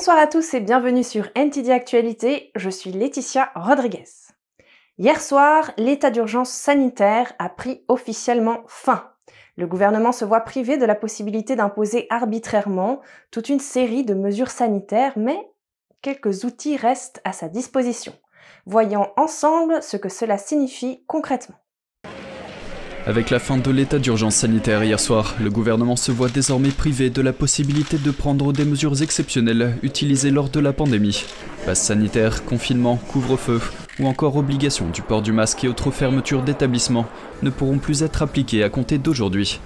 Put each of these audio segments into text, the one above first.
Bonsoir à tous et bienvenue sur NTD Actualité, je suis Laetitia Rodriguez. Hier soir, l'état d'urgence sanitaire a pris officiellement fin. Le gouvernement se voit privé de la possibilité d'imposer arbitrairement toute une série de mesures sanitaires, mais quelques outils restent à sa disposition. Voyons ensemble ce que cela signifie concrètement. Avec la fin de l'état d'urgence sanitaire hier soir, le gouvernement se voit désormais privé de la possibilité de prendre des mesures exceptionnelles utilisées lors de la pandémie. Passe sanitaire, confinement, couvre-feu ou encore obligation du port du masque et autres fermetures d'établissements ne pourront plus être appliquées à compter d'aujourd'hui.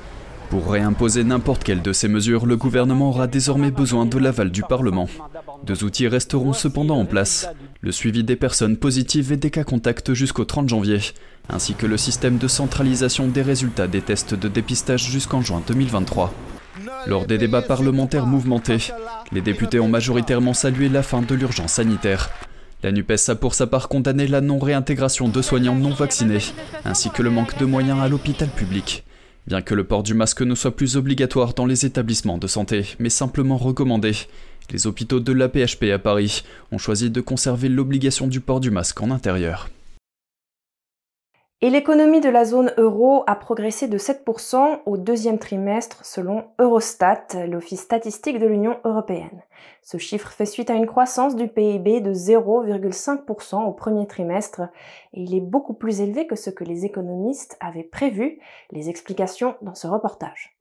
Pour réimposer n'importe quelle de ces mesures, le gouvernement aura désormais besoin de l'aval du Parlement. Deux outils resteront cependant en place, le suivi des personnes positives et des cas contacts jusqu'au 30 janvier, ainsi que le système de centralisation des résultats des tests de dépistage jusqu'en juin 2023. Lors des débats parlementaires mouvementés, les députés ont majoritairement salué la fin de l'urgence sanitaire. La NUPES a pour sa part condamné la non-réintégration de soignants non vaccinés, ainsi que le manque de moyens à l'hôpital public. Bien que le port du masque ne soit plus obligatoire dans les établissements de santé, mais simplement recommandé, les hôpitaux de l'APHP à Paris ont choisi de conserver l'obligation du port du masque en intérieur. Et l'économie de la zone euro a progressé de 7% au deuxième trimestre selon Eurostat, l'Office statistique de l'Union européenne. Ce chiffre fait suite à une croissance du PIB de 0,5% au premier trimestre et il est beaucoup plus élevé que ce que les économistes avaient prévu. Les explications dans ce reportage.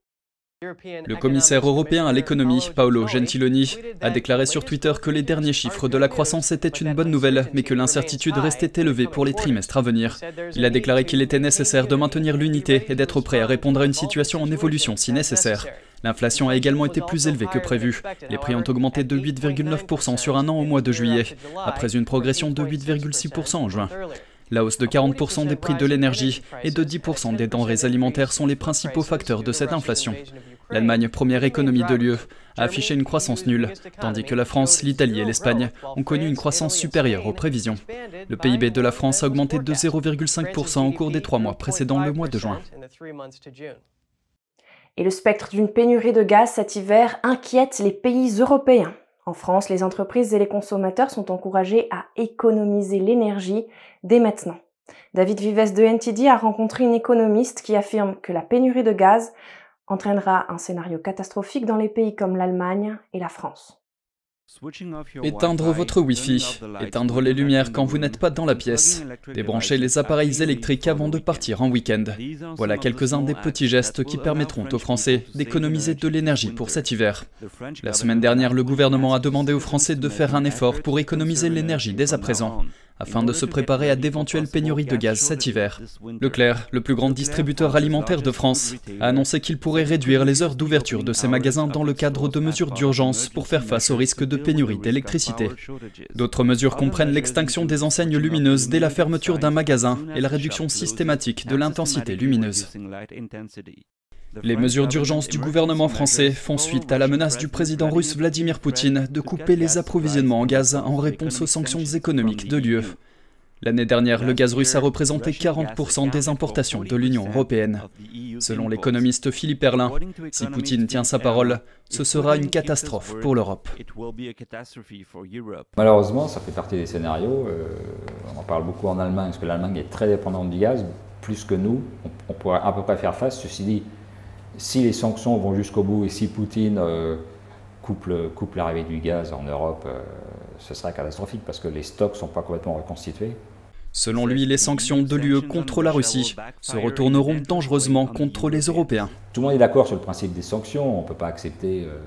Le commissaire européen à l'économie, Paolo Gentiloni, a déclaré sur Twitter que les derniers chiffres de la croissance étaient une bonne nouvelle, mais que l'incertitude restait élevée pour les trimestres à venir. Il a déclaré qu'il était nécessaire de maintenir l'unité et d'être prêt à répondre à une situation en évolution si nécessaire. L'inflation a également été plus élevée que prévu. Les prix ont augmenté de 8,9% sur un an au mois de juillet, après une progression de 8,6% en juin. La hausse de 40% des prix de l'énergie et de 10% des denrées alimentaires sont les principaux facteurs de cette inflation. L'Allemagne, première économie de l'UE, a affiché une croissance nulle, tandis que la France, l'Italie et l'Espagne ont connu une croissance supérieure aux prévisions. Le PIB de la France a augmenté de 0,5% au cours des trois mois précédant le mois de juin. Et le spectre d'une pénurie de gaz cet hiver inquiète les pays européens. En France, les entreprises et les consommateurs sont encouragés à économiser l'énergie dès maintenant. David Vives de NTD a rencontré une économiste qui affirme que la pénurie de gaz entraînera un scénario catastrophique dans les pays comme l'Allemagne et la France. Éteindre votre Wi-Fi, éteindre les lumières quand vous n'êtes pas dans la pièce, débrancher les appareils électriques avant de partir en week-end. Voilà quelques-uns des petits gestes qui permettront aux Français d'économiser de l'énergie pour cet hiver. La semaine dernière, le gouvernement a demandé aux Français de faire un effort pour économiser l'énergie dès à présent afin de se préparer à d'éventuelles pénuries de gaz cet hiver. Leclerc, le plus grand distributeur alimentaire de France, a annoncé qu'il pourrait réduire les heures d'ouverture de ses magasins dans le cadre de mesures d'urgence pour faire face au risque de pénurie d'électricité. D'autres mesures comprennent l'extinction des enseignes lumineuses dès la fermeture d'un magasin et la réduction systématique de l'intensité lumineuse. Les mesures d'urgence du gouvernement français font suite à la menace du président russe Vladimir Poutine de couper les approvisionnements en gaz en réponse aux sanctions économiques de l'UE. L'année dernière, le gaz russe a représenté 40% des importations de l'Union européenne. Selon l'économiste Philippe Erlin, si Poutine tient sa parole, ce sera une catastrophe pour l'Europe. Malheureusement, ça fait partie des scénarios. Euh, on en parle beaucoup en Allemagne, parce que l'Allemagne est très dépendante du gaz, plus que nous. On, pourrait à peu près faire face. Ceci dit, si les sanctions vont jusqu'au bout et si Poutine euh, coupe, l'arrivée du gaz en Europe, euh, ce serait catastrophique parce que les stocks ne sont pas complètement reconstitués. Selon lui, les sanctions de l'UE contre la Russie se retourneront dangereusement contre les Européens. Tout le monde est d'accord sur le principe des sanctions. On ne peut pas accepter euh,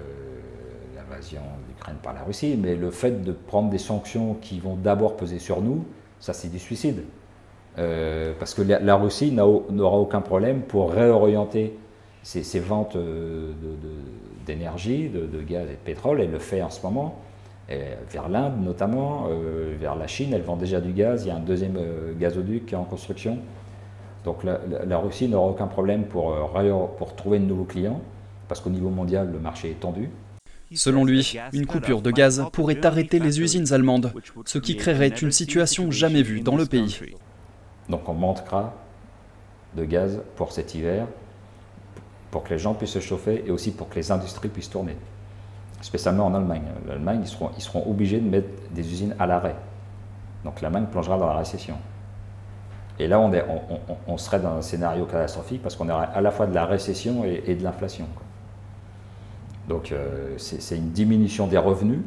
l'invasion d'Ukraine par la Russie, mais le fait de prendre des sanctions qui vont d'abord peser sur nous, ça c'est du suicide. parce que la Russie n'aura aucun problème pour réorienter ces, ventes euh, d'énergie, de, gaz et de pétrole, elle le fait en ce moment, vers l'Inde notamment, euh, vers la Chine, elle vend déjà du gaz, il y a un deuxième euh, gazoduc qui est en construction. Donc la, Russie n'aura aucun problème pour, pour trouver de nouveaux clients, parce qu'au niveau mondial, le marché est tendu. Selon lui, une coupure de gaz pourrait arrêter les usines allemandes, ce qui créerait une situation jamais vue dans le pays. Donc on manquera de gaz pour cet hiver, pour que les gens puissent se chauffer et aussi pour que les industries puissent tourner. spécialement en Allemagne. L'Allemagne, ils seront, ils seront obligés de mettre des usines à l'arrêt. Donc l'Allemagne plongera dans la récession. Et là, on, est, on, serait dans un scénario catastrophique parce qu'on aurait à la fois de la récession et, de l'inflation. Donc euh, c'est une diminution des revenus,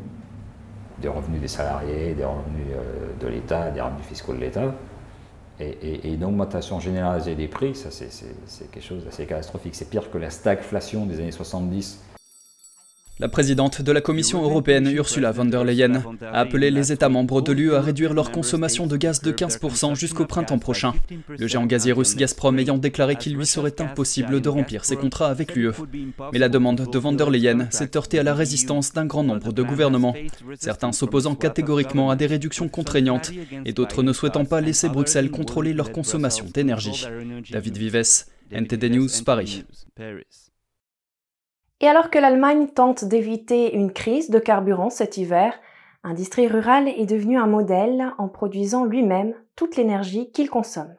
des revenus des salariés, des revenus euh, de l'État, des revenus fiscaux de l'État, et, une augmentation généralisée des prix, ça c'est quelque chose d'assez catastrophique. C'est pire que la stagflation des années 70 la présidente de la Commission européenne, Ursula von der Leyen, a appelé les États membres de l'UE à réduire leur consommation de gaz de 15% jusqu'au printemps prochain. Le géant gazier russe Gazprom ayant déclaré qu'il lui serait impossible de remplir ses contrats avec l'UE. Mais la demande de von der Leyen s'est heurtée à la résistance d'un grand nombre de gouvernements, certains s'opposant catégoriquement à des réductions contraignantes et d'autres ne souhaitant pas laisser Bruxelles contrôler leur consommation d'énergie. David Vives, NTD News, Paris. Et alors que l'Allemagne tente d'éviter une crise de carburant cet hiver, un district rural est devenu un modèle en produisant lui-même toute l'énergie qu'il consomme.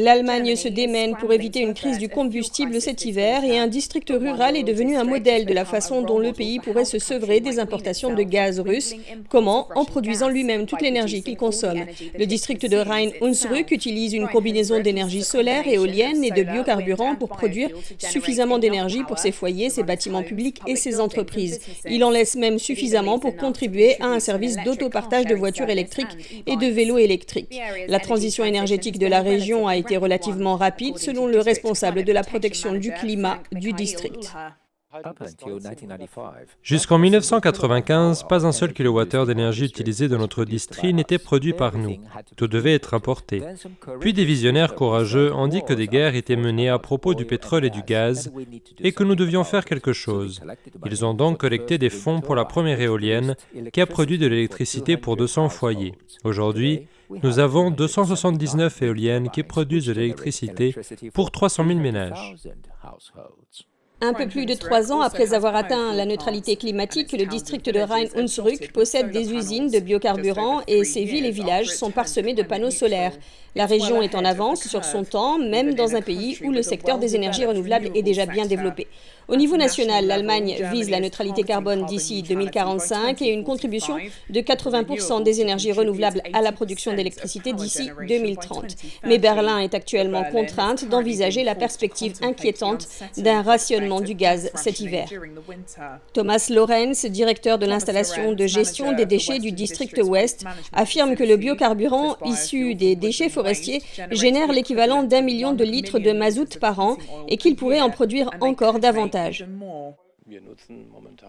L'Allemagne se démène pour éviter une crise du combustible cet hiver et un district rural est devenu un modèle de la façon dont le pays pourrait se sevrer des importations de gaz russe. Comment? En produisant lui-même toute l'énergie qu'il consomme. Le district de Rhein-Hunsrück utilise une combinaison d'énergie solaire, éolienne et de biocarburants pour produire suffisamment d'énergie pour ses foyers, ses bâtiments publics et ses entreprises. Il en laisse même suffisamment pour contribuer à un service d'autopartage de voitures électriques et de vélos électriques. La transition énergétique de la région a été relativement rapide selon le responsable de la protection du climat du district. Jusqu'en 1995, pas un seul kilowattheure d'énergie utilisé dans notre district n'était produit par nous. Tout devait être importé. Puis des visionnaires courageux ont dit que des guerres étaient menées à propos du pétrole et du gaz et que nous devions faire quelque chose. Ils ont donc collecté des fonds pour la première éolienne qui a produit de l'électricité pour 200 foyers. Aujourd'hui, nous avons 279 éoliennes qui produisent de l'électricité pour 300 000 ménages. Un peu plus de trois ans après avoir atteint la neutralité climatique, le district de Rhein-Hunsrück possède des usines de biocarburants et ses villes et villages sont parsemés de panneaux solaires. La région est en avance sur son temps, même dans un pays où le secteur des énergies renouvelables est déjà bien développé. Au niveau national, l'Allemagne vise la neutralité carbone d'ici 2045 et une contribution de 80% des énergies renouvelables à la production d'électricité d'ici 2030. Mais Berlin est actuellement contrainte d'envisager la perspective inquiétante d'un rationnement du gaz cet hiver. Thomas Lorenz, directeur de l'installation de gestion des déchets du district ouest, affirme que le biocarburant issu des déchets forestiers génère l'équivalent d'un million de litres de mazout par an et qu'il pourrait en produire encore davantage.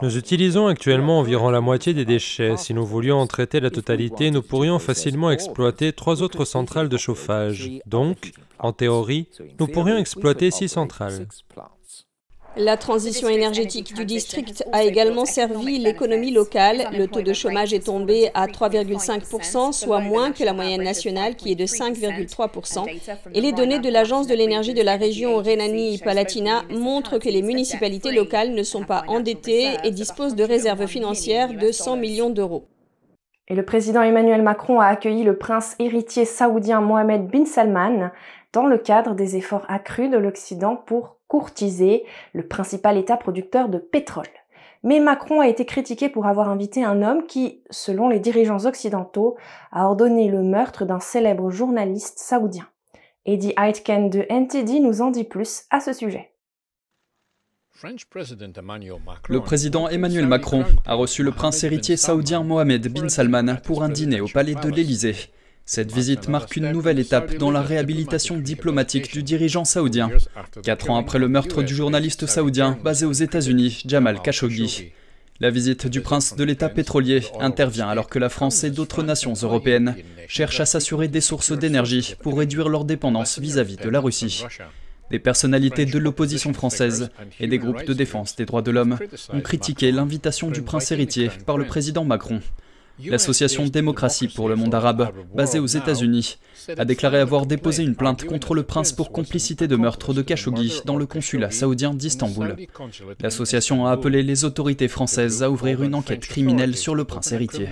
Nous utilisons actuellement environ la moitié des déchets. Si nous voulions en traiter la totalité, nous pourrions facilement exploiter trois autres centrales de chauffage. Donc, en théorie, nous pourrions exploiter six centrales. La transition énergétique du district a également servi l'économie locale. Le taux de chômage est tombé à 3,5%, soit moins que la moyenne nationale qui est de 5,3%. Et les données de l'Agence de l'énergie de la région Rhénanie-Palatina montrent que les municipalités locales ne sont pas endettées et disposent de réserves financières de 100 millions d'euros. Et le président Emmanuel Macron a accueilli le prince héritier saoudien Mohamed bin Salman dans le cadre des efforts accrus de l'Occident pour courtiser le principal État producteur de pétrole. Mais Macron a été critiqué pour avoir invité un homme qui, selon les dirigeants occidentaux, a ordonné le meurtre d'un célèbre journaliste saoudien. Eddie Aitken de NTD nous en dit plus à ce sujet. Le président Emmanuel Macron a reçu le prince héritier saoudien Mohamed bin Salman pour un dîner au palais de l'Élysée. Cette visite marque une nouvelle étape dans la réhabilitation diplomatique du dirigeant saoudien, quatre ans après le meurtre du journaliste saoudien basé aux États-Unis, Jamal Khashoggi. La visite du prince de l'État pétrolier intervient alors que la France et d'autres nations européennes cherchent à s'assurer des sources d'énergie pour réduire leur dépendance vis-à-vis de la Russie. Des personnalités de l'opposition française et des groupes de défense des droits de l'homme ont critiqué l'invitation du prince héritier par le président Macron. L'association Démocratie pour le monde arabe, basée aux États-Unis, a déclaré avoir déposé une plainte contre le prince pour complicité de meurtre de Khashoggi dans le consulat saoudien d'Istanbul. L'association a appelé les autorités françaises à ouvrir une enquête criminelle sur le prince héritier.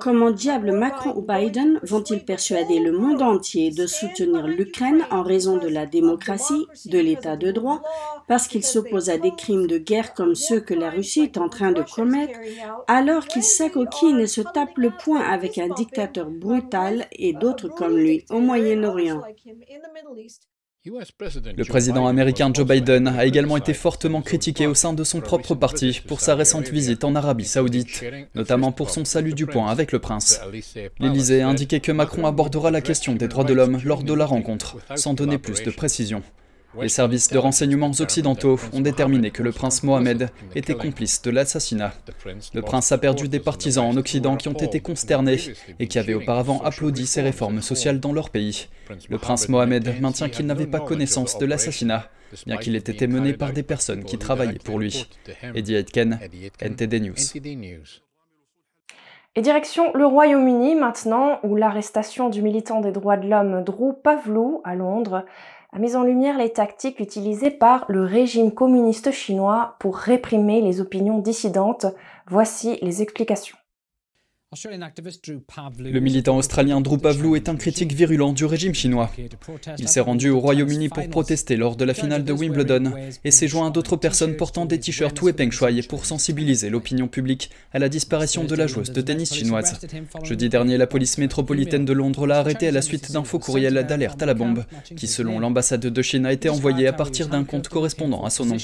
Comment diable Macron ou Biden vont-ils persuader le monde entier de soutenir l'Ukraine en raison de la démocratie, de l'état de droit, parce qu'il s'oppose à des crimes de guerre comme ceux que la Russie est en train de commettre, alors qu'il s'acoquine et se tape le poing avec un dictateur brutal et d'autres comme lui au Moyen-Orient. Le président américain Joe Biden a également été fortement critiqué au sein de son propre parti pour sa récente visite en Arabie saoudite, notamment pour son salut du poing avec le prince. L'Élysée a indiqué que Macron abordera la question des droits de l'homme lors de la rencontre, sans donner plus de précisions. Les services de renseignements occidentaux ont déterminé que le prince Mohamed était complice de l'assassinat. Le prince a perdu des partisans en Occident qui ont été consternés et qui avaient auparavant applaudi ses réformes sociales dans leur pays. Le prince Mohamed maintient qu'il n'avait pas connaissance de l'assassinat, bien qu'il ait été mené par des personnes qui travaillaient pour lui. Eddie Aitken, NTD News. Et direction le Royaume-Uni maintenant, où l'arrestation du militant des droits de l'homme Drew Pavlou à Londres a mis en lumière les tactiques utilisées par le régime communiste chinois pour réprimer les opinions dissidentes. Voici les explications. Le militant australien Drew Pavlou est un critique virulent du régime chinois. Il s'est rendu au Royaume-Uni pour protester lors de la finale de Wimbledon et s'est joint à d'autres personnes portant des t-shirts Wei Peng Shui pour sensibiliser l'opinion publique à la disparition de la joueuse de tennis chinoise. Jeudi dernier, la police métropolitaine de Londres l'a arrêté à la suite d'un faux courriel d'alerte à la bombe, qui selon l'ambassade de Chine a été envoyé à partir d'un compte correspondant à son nom.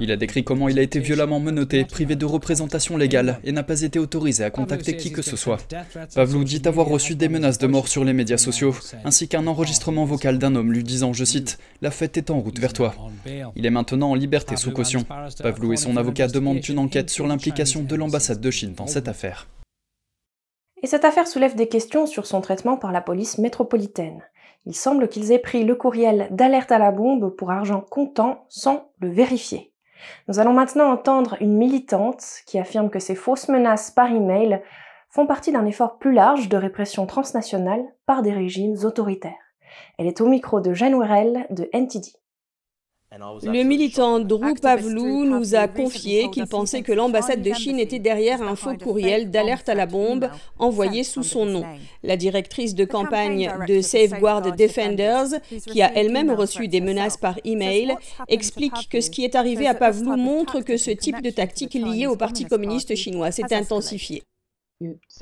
Il a décrit comment il a été violemment menotté, privé de représentation légale et n'a pas été autorisé à contacter qui que ce soit. Pavlou dit avoir reçu des menaces de mort sur les médias sociaux, ainsi qu'un enregistrement vocal d'un homme lui disant, je cite, La fête est en route vers toi. Il est maintenant en liberté sous caution. Pavlou et son avocat demandent une enquête sur l'implication de l'ambassade de Chine dans cette affaire. Et cette affaire soulève des questions sur son traitement par la police métropolitaine. Il semble qu'ils aient pris le courriel d'alerte à la bombe pour argent comptant sans le vérifier. Nous allons maintenant entendre une militante qui affirme que ces fausses menaces par email font partie d'un effort plus large de répression transnationale par des régimes autoritaires. Elle est au micro de Jeanne Werel de NTD. Le militant Drew Pavlou nous a confié qu'il pensait que l'ambassade de Chine était derrière un faux courriel d'alerte à la bombe envoyé sous son nom. La directrice de campagne de Safeguard Defenders, qui a elle-même reçu des menaces par email, explique que ce qui est arrivé à Pavlou montre que ce type de tactique liée au Parti communiste chinois s'est intensifié.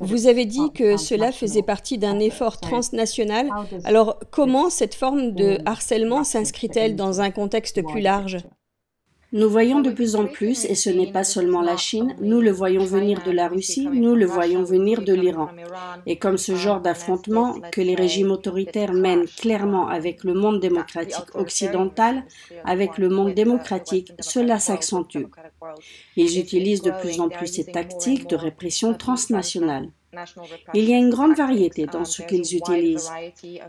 Vous avez dit que cela faisait partie d'un effort transnational. Alors comment cette forme de harcèlement s'inscrit-elle dans un contexte plus large? Nous voyons de plus en plus, et ce n'est pas seulement la Chine, nous le voyons venir de la Russie, nous le voyons venir de l'Iran. Et comme ce genre d'affrontement que les régimes autoritaires mènent clairement avec le monde démocratique occidental, avec le monde démocratique, cela s'accentue. Ils utilisent de plus en plus ces tactiques de répression transnationale. Il y a une grande variété dans ce qu'ils utilisent.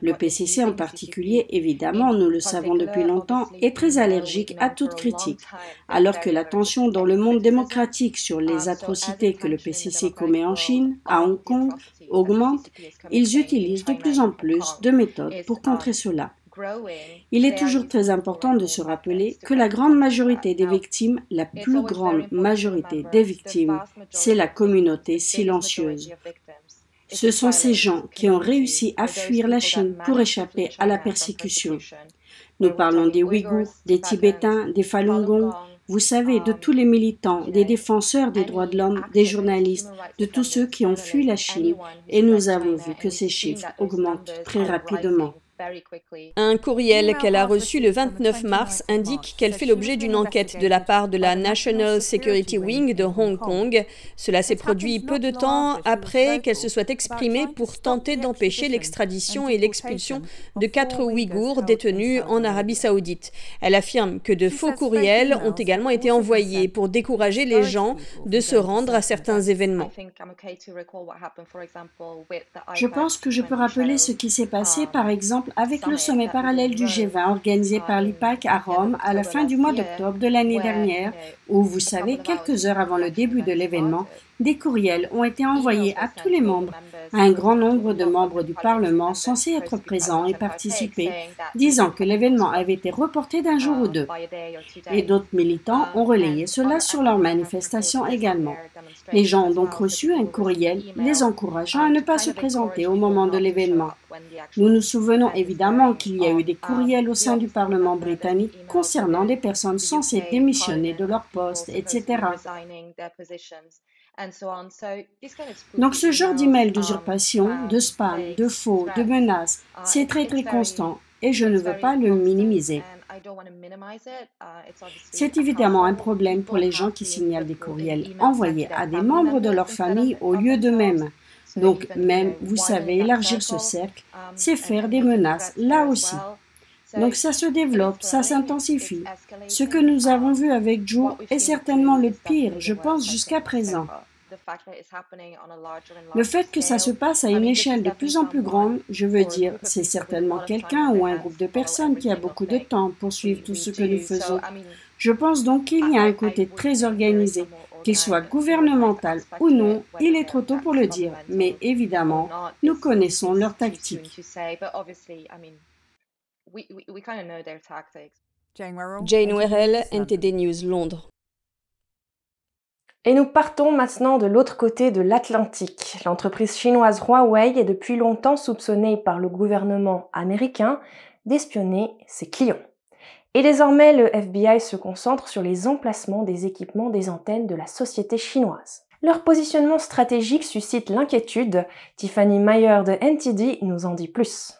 Le PCC en particulier, évidemment, nous le savons depuis longtemps, est très allergique à toute critique, alors que l'attention dans le monde démocratique sur les atrocités que le PCC commet en Chine, à Hong Kong, augmente, ils utilisent de plus en plus de méthodes pour contrer cela. Il est toujours très important de se rappeler que la grande majorité des victimes, la plus grande majorité des victimes, c'est la communauté silencieuse. Ce sont ces gens qui ont réussi à fuir la Chine pour échapper à la persécution. Nous parlons des Ouïghours, des Tibétains, des Falun Gong, vous savez, de tous les militants, des défenseurs des droits de l'homme, des journalistes, de tous ceux qui ont fui la Chine, et nous avons vu que ces chiffres augmentent très rapidement. Un courriel qu'elle a reçu le 29 mars indique qu'elle fait l'objet d'une enquête de la part de la National Security Wing de Hong Kong. Cela s'est produit peu de temps après qu'elle se soit exprimée pour tenter d'empêcher l'extradition et l'expulsion de quatre Ouïghours détenus en Arabie saoudite. Elle affirme que de faux courriels ont également été envoyés pour décourager les gens de se rendre à certains événements. Je pense que je peux rappeler ce qui s'est passé, par exemple, avec le sommet parallèle du G20 organisé par l'IPAC à Rome à la fin du mois d'octobre de l'année dernière, où, vous savez, quelques heures avant le début de l'événement, des courriels ont été envoyés à tous les membres, à un grand nombre de membres du Parlement censés être présents et participer, disant que l'événement avait été reporté d'un jour ou deux. Et d'autres militants ont relayé cela sur leurs manifestations également. Les gens ont donc reçu un courriel les encourageant à ne pas se présenter au moment de l'événement. Nous nous souvenons évidemment qu'il y a eu des courriels au sein du Parlement britannique concernant des personnes censées démissionner de leur poste, etc. Donc ce genre d'email d'usurpation, de spam, de faux, de menaces, c'est très très constant et je ne veux pas le minimiser. C'est évidemment un problème pour les gens qui signalent des courriels envoyés à des membres de leur famille au lieu d'eux-mêmes. Donc même, vous savez, élargir ce cercle, c'est faire des menaces là aussi. Donc ça se développe, ça s'intensifie. Ce que nous avons vu avec Joe est certainement le pire, je pense, jusqu'à présent. Le fait que ça se passe à une échelle de plus en plus grande, je veux dire, c'est certainement quelqu'un ou un groupe de personnes qui a beaucoup de temps pour suivre tout ce que nous faisons. Je pense donc qu'il y a un côté très organisé. Qu'il soit gouvernemental ou non, il est trop tôt pour le dire, mais évidemment, nous connaissons leurs tactiques. Jane Werrell, NTD News, Londres. Et nous partons maintenant de l'autre côté de l'Atlantique. L'entreprise chinoise Huawei est depuis longtemps soupçonnée par le gouvernement américain d'espionner ses clients. Et désormais, le FBI se concentre sur les emplacements des équipements des antennes de la société chinoise. Leur positionnement stratégique suscite l'inquiétude. Tiffany Meyer de NTD nous en dit plus.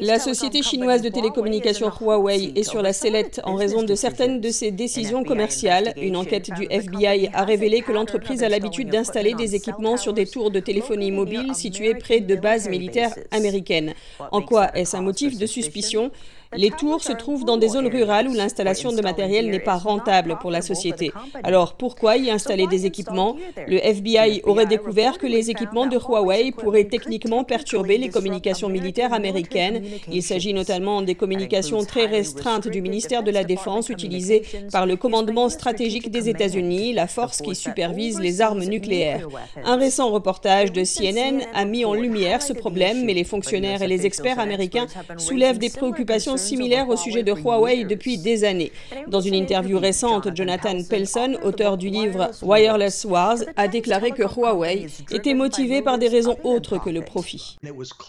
La société chinoise de télécommunications Huawei est sur la sellette en raison de certaines de ses décisions commerciales. Une enquête du FBI a révélé que l'entreprise a l'habitude d'installer des équipements sur des tours de téléphonie mobile situées près de bases militaires américaines. En quoi est-ce un motif de suspicion? Les tours se trouvent dans des zones rurales où l'installation de matériel n'est pas rentable pour la société. Alors pourquoi y installer des équipements? Le FBI aurait découvert que les équipements de Huawei pourraient techniquement perturber les communications militaires américaines. Il s'agit notamment des communications très restreintes du ministère de la Défense utilisées par le commandement stratégique des États-Unis, la force qui supervise les armes nucléaires. Un récent reportage de CNN a mis en lumière ce problème, mais les fonctionnaires et les experts américains soulèvent des préoccupations similaire au sujet de Huawei depuis des années. Dans une interview récente, Jonathan Pelson, auteur du livre Wireless Wars, a déclaré que Huawei était motivé par des raisons autres que le profit.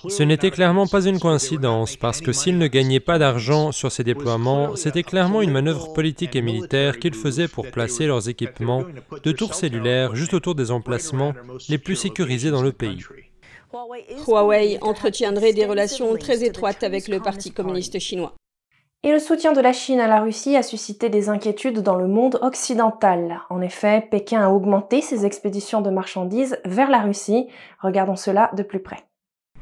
Ce n'était clairement pas une coïncidence, parce que s'il ne gagnait pas d'argent sur ses déploiements, c'était clairement une manœuvre politique et militaire qu'ils faisaient pour placer leurs équipements de tours cellulaires juste autour des emplacements les plus sécurisés dans le pays. Huawei entretiendrait des relations très étroites avec le Parti communiste chinois. Et le soutien de la Chine à la Russie a suscité des inquiétudes dans le monde occidental. En effet, Pékin a augmenté ses expéditions de marchandises vers la Russie. Regardons cela de plus près.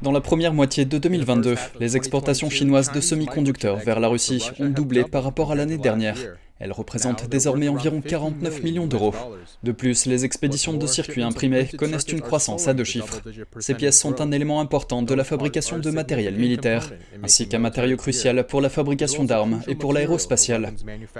Dans la première moitié de 2022, les exportations chinoises de semi-conducteurs vers la Russie ont doublé par rapport à l'année dernière. Elle représente désormais environ 49 millions d'euros. De plus, les expéditions de circuits imprimés connaissent une croissance à deux chiffres. Ces pièces sont un élément important de la fabrication de matériel militaire, ainsi qu'un matériau crucial pour la fabrication d'armes et pour l'aérospatiale.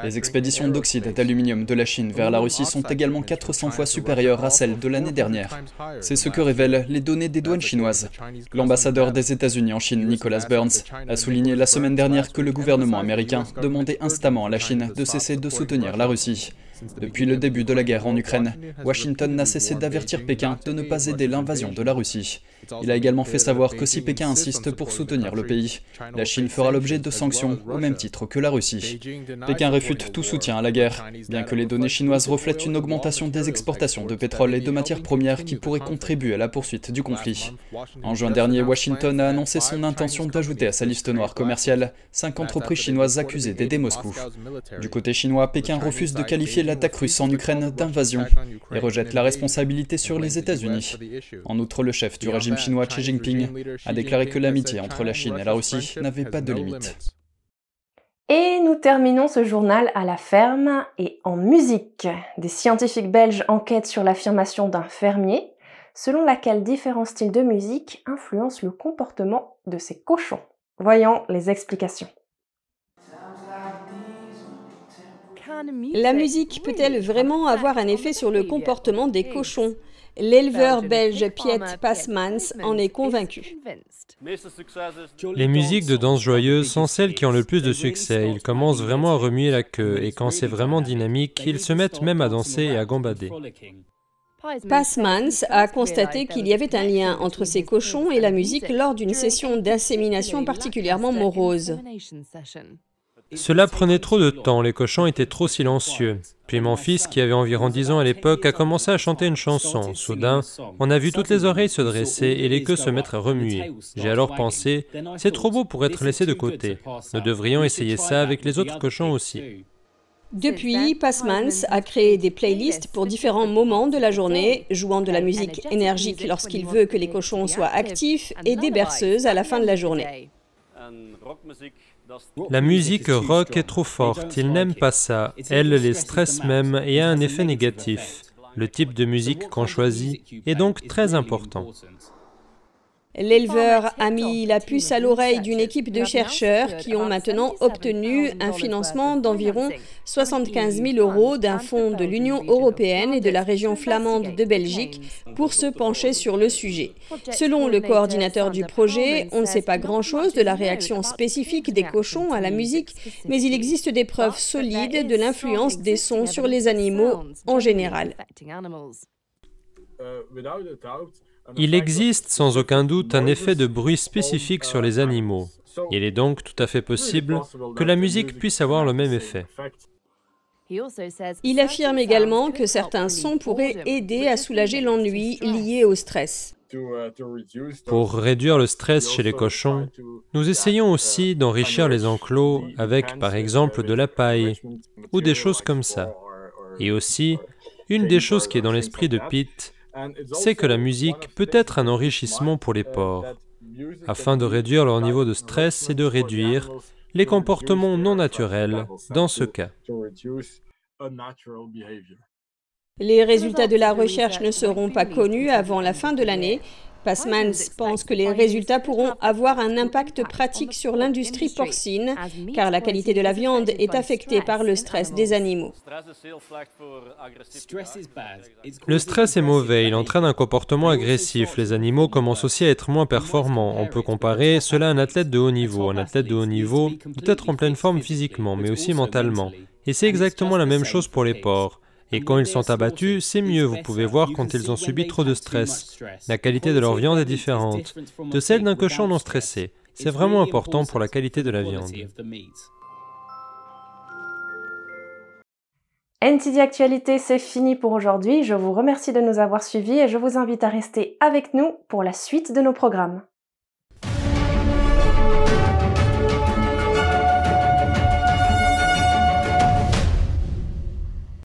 Les expéditions d'oxyde d'aluminium de la Chine vers la Russie sont également 400 fois supérieures à celles de l'année dernière. C'est ce que révèlent les données des douanes chinoises. L'ambassadeur des États-Unis en Chine, Nicholas Burns, a souligné la semaine dernière que le gouvernement américain demandait instamment à la Chine de cesser de soutenir la Russie. Depuis le début de la guerre en Ukraine, Washington n'a cessé d'avertir Pékin de ne pas aider l'invasion de la Russie. Il a également fait savoir que si Pékin insiste pour soutenir le pays, la Chine fera l'objet de sanctions au même titre que la Russie. Pékin réfute tout soutien à la guerre, bien que les données chinoises reflètent une augmentation des exportations de pétrole et de matières premières qui pourraient contribuer à la poursuite du conflit. En juin dernier, Washington a annoncé son intention d'ajouter à sa liste noire commerciale cinq entreprises chinoises accusées d'aider Moscou. Du côté chinois, Pékin refuse de qualifier l'attaque russe en Ukraine d'invasion et rejette la responsabilité sur les États-Unis. En outre, le chef du régime chinois Xi Jinping a déclaré que l'amitié entre la Chine et la Russie n'avait pas de limite. Et nous terminons ce journal à la ferme et en musique. Des scientifiques belges enquêtent sur l'affirmation d'un fermier, selon laquelle différents styles de musique influencent le comportement de ses cochons. Voyons les explications. La musique peut-elle vraiment avoir un effet sur le comportement des cochons L'éleveur belge Piet Pasmans en est convaincu. Les musiques de danse joyeuse sont celles qui ont le plus de succès. Ils commencent vraiment à remuer la queue et quand c'est vraiment dynamique, ils se mettent même à danser et à gambader. Passmans a constaté qu'il y avait un lien entre ces cochons et la musique lors d'une session d'insémination particulièrement morose. Cela prenait trop de temps, les cochons étaient trop silencieux. Puis mon fils, qui avait environ 10 ans à l'époque, a commencé à chanter une chanson. Soudain, on a vu toutes les oreilles se dresser et les queues se mettre à remuer. J'ai alors pensé, c'est trop beau pour être laissé de côté. Nous devrions essayer ça avec les autres cochons aussi. Depuis, Passmans a créé des playlists pour différents moments de la journée, jouant de la musique énergique lorsqu'il veut que les cochons soient actifs et des berceuses à la fin de la journée. La musique rock est trop forte, il n'aime pas ça. Elle les stresse même et a un effet négatif. Le type de musique qu'on choisit est donc très important. L'éleveur a mis la puce à l'oreille d'une équipe de chercheurs qui ont maintenant obtenu un financement d'environ 75 000 euros d'un fonds de l'Union européenne et de la région flamande de Belgique pour se pencher sur le sujet. Selon le coordinateur du projet, on ne sait pas grand-chose de la réaction spécifique des cochons à la musique, mais il existe des preuves solides de l'influence des sons sur les animaux en général. Il existe sans aucun doute un effet de bruit spécifique sur les animaux. Il est donc tout à fait possible que la musique puisse avoir le même effet. Il affirme également que certains sons pourraient aider à soulager l'ennui lié au stress. Pour réduire le stress chez les cochons, nous essayons aussi d'enrichir les enclos avec par exemple de la paille ou des choses comme ça. Et aussi, une des choses qui est dans l'esprit de Pete, c'est que la musique peut être un enrichissement pour les porcs, afin de réduire leur niveau de stress et de réduire les comportements non naturels dans ce cas. Les résultats de la recherche ne seront pas connus avant la fin de l'année Passmans pense que les résultats pourront avoir un impact pratique sur l'industrie porcine, car la qualité de la viande est affectée par le stress des animaux. Le stress est mauvais, il entraîne un comportement agressif. Les animaux commencent aussi à être moins performants. On peut comparer cela à un athlète de haut niveau. Un athlète de haut niveau doit être en pleine forme physiquement, mais aussi mentalement. Et c'est exactement la même chose pour les porcs. Et quand ils sont abattus, c'est mieux, vous pouvez voir quand ils ont subi trop de stress. La qualité de leur viande est différente de celle d'un cochon non stressé. C'est vraiment important pour la qualité de la viande. NTD Actualité, c'est fini pour aujourd'hui. Je vous remercie de nous avoir suivis et je vous invite à rester avec nous pour la suite de nos programmes.